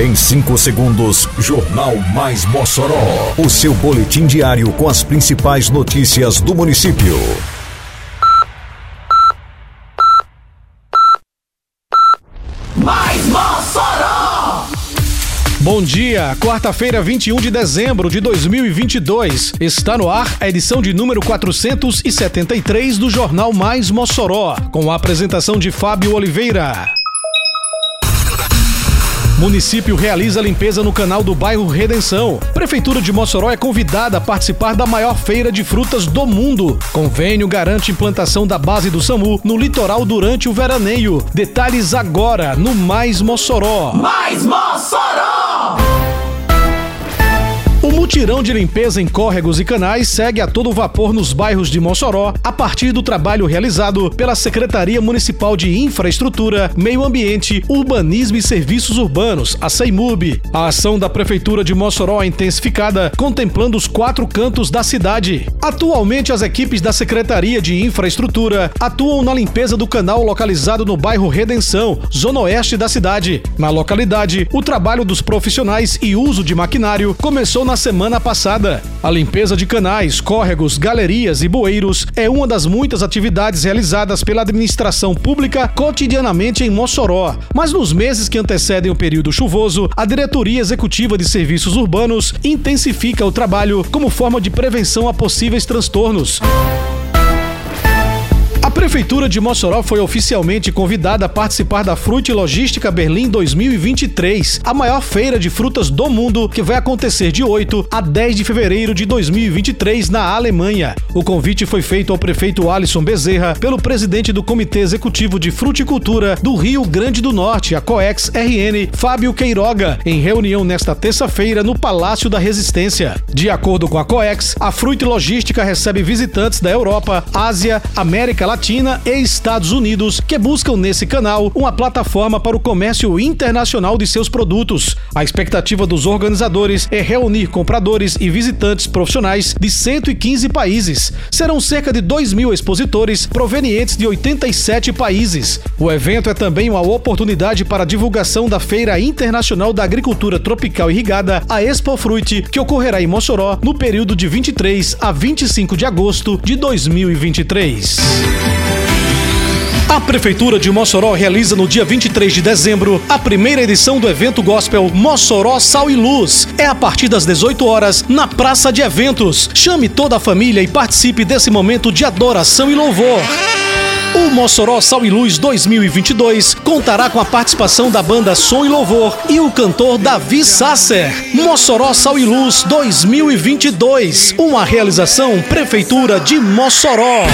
Em 5 segundos, Jornal Mais Mossoró. O seu boletim diário com as principais notícias do município. Mais Mossoró! Bom dia, quarta-feira, 21 de dezembro de 2022. Está no ar a edição de número 473 do Jornal Mais Mossoró, com a apresentação de Fábio Oliveira. Município realiza limpeza no canal do bairro Redenção. Prefeitura de Mossoró é convidada a participar da maior feira de frutas do mundo. Convênio garante implantação da base do SAMU no litoral durante o veraneio. Detalhes agora no Mais Mossoró. Mais Mossoró! O mutirão de limpeza em córregos e canais segue a todo vapor nos bairros de Mossoró, a partir do trabalho realizado pela Secretaria Municipal de Infraestrutura, Meio Ambiente, Urbanismo e Serviços Urbanos, a CEIMUB. A ação da Prefeitura de Mossoró é intensificada, contemplando os quatro cantos da cidade. Atualmente, as equipes da Secretaria de Infraestrutura atuam na limpeza do canal localizado no bairro Redenção, zona oeste da cidade. Na localidade, o trabalho dos profissionais e uso de maquinário começou na semana passada. A limpeza de canais, córregos, galerias e bueiros é uma das muitas atividades realizadas pela administração pública cotidianamente em Mossoró. Mas nos meses que antecedem o período chuvoso, a Diretoria Executiva de Serviços Urbanos intensifica o trabalho como forma de prevenção a possíveis transtornos. A Prefeitura de Mossoró foi oficialmente convidada a participar da Frute Logística Berlim 2023, a maior feira de frutas do mundo que vai acontecer de 8 a 10 de fevereiro de 2023 na Alemanha. O convite foi feito ao prefeito Alisson Bezerra pelo presidente do Comitê Executivo de Fruticultura do Rio Grande do Norte, a COEX RN, Fábio Queiroga, em reunião nesta terça-feira no Palácio da Resistência. De acordo com a COEX, a Frute Logística recebe visitantes da Europa, Ásia, América Latina e Estados Unidos que buscam nesse canal uma plataforma para o comércio internacional de seus produtos. A expectativa dos organizadores é reunir compradores e visitantes profissionais de 115 países. Serão cerca de 2 mil expositores provenientes de 87 países. O evento é também uma oportunidade para a divulgação da Feira Internacional da Agricultura Tropical Irrigada, a Expo Fruit, que ocorrerá em Mossoró no período de 23 a 25 de agosto de 2023. A Prefeitura de Mossoró realiza no dia 23 de dezembro a primeira edição do evento gospel Mossoró Sal e Luz. É a partir das 18 horas na Praça de Eventos. Chame toda a família e participe desse momento de adoração e louvor. O Mossoró Sal e Luz 2022 contará com a participação da banda Som e Louvor e o cantor Davi Sasser. Mossoró Sal e Luz 2022, uma realização Prefeitura de Mossoró.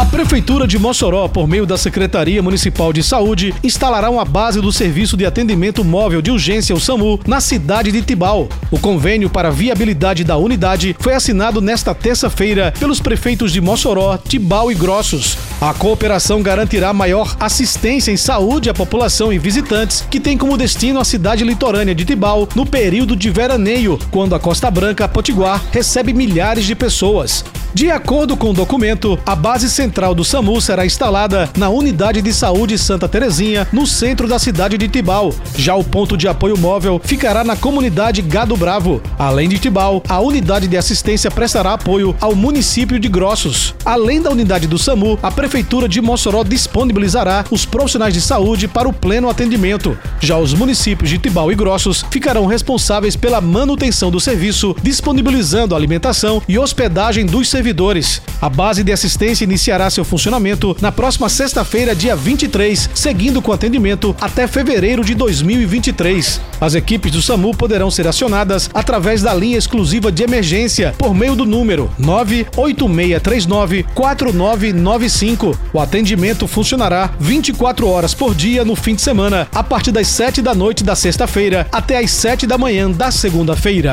A Prefeitura de Mossoró, por meio da Secretaria Municipal de Saúde, instalará uma base do Serviço de Atendimento Móvel de Urgência, o SAMU, na cidade de Tibau. O convênio para a viabilidade da unidade foi assinado nesta terça-feira pelos prefeitos de Mossoró, Tibau e Grossos. A cooperação garantirá maior assistência em saúde à população e visitantes que tem como destino a cidade litorânea de Tibau no período de veraneio, quando a Costa Branca, Potiguar, recebe milhares de pessoas. De acordo com o documento, a base central do SAMU será instalada na Unidade de Saúde Santa Terezinha, no centro da cidade de Tibau. Já o ponto de apoio móvel ficará na comunidade Gado Bravo. Além de Tibau, a unidade de assistência prestará apoio ao município de Grossos. Além da unidade do SAMU, a Prefeitura de Mossoró disponibilizará os profissionais de saúde para o pleno atendimento. Já os municípios de Tibau e Grossos ficarão responsáveis pela manutenção do serviço, disponibilizando alimentação e hospedagem dos servidores servidores. A base de assistência iniciará seu funcionamento na próxima sexta-feira, dia 23, seguindo com atendimento até fevereiro de 2023. As equipes do SAMU poderão ser acionadas através da linha exclusiva de emergência por meio do número 98639 4995. O atendimento funcionará 24 horas por dia no fim de semana, a partir das 7 da noite da sexta-feira até as 7 da manhã da segunda-feira.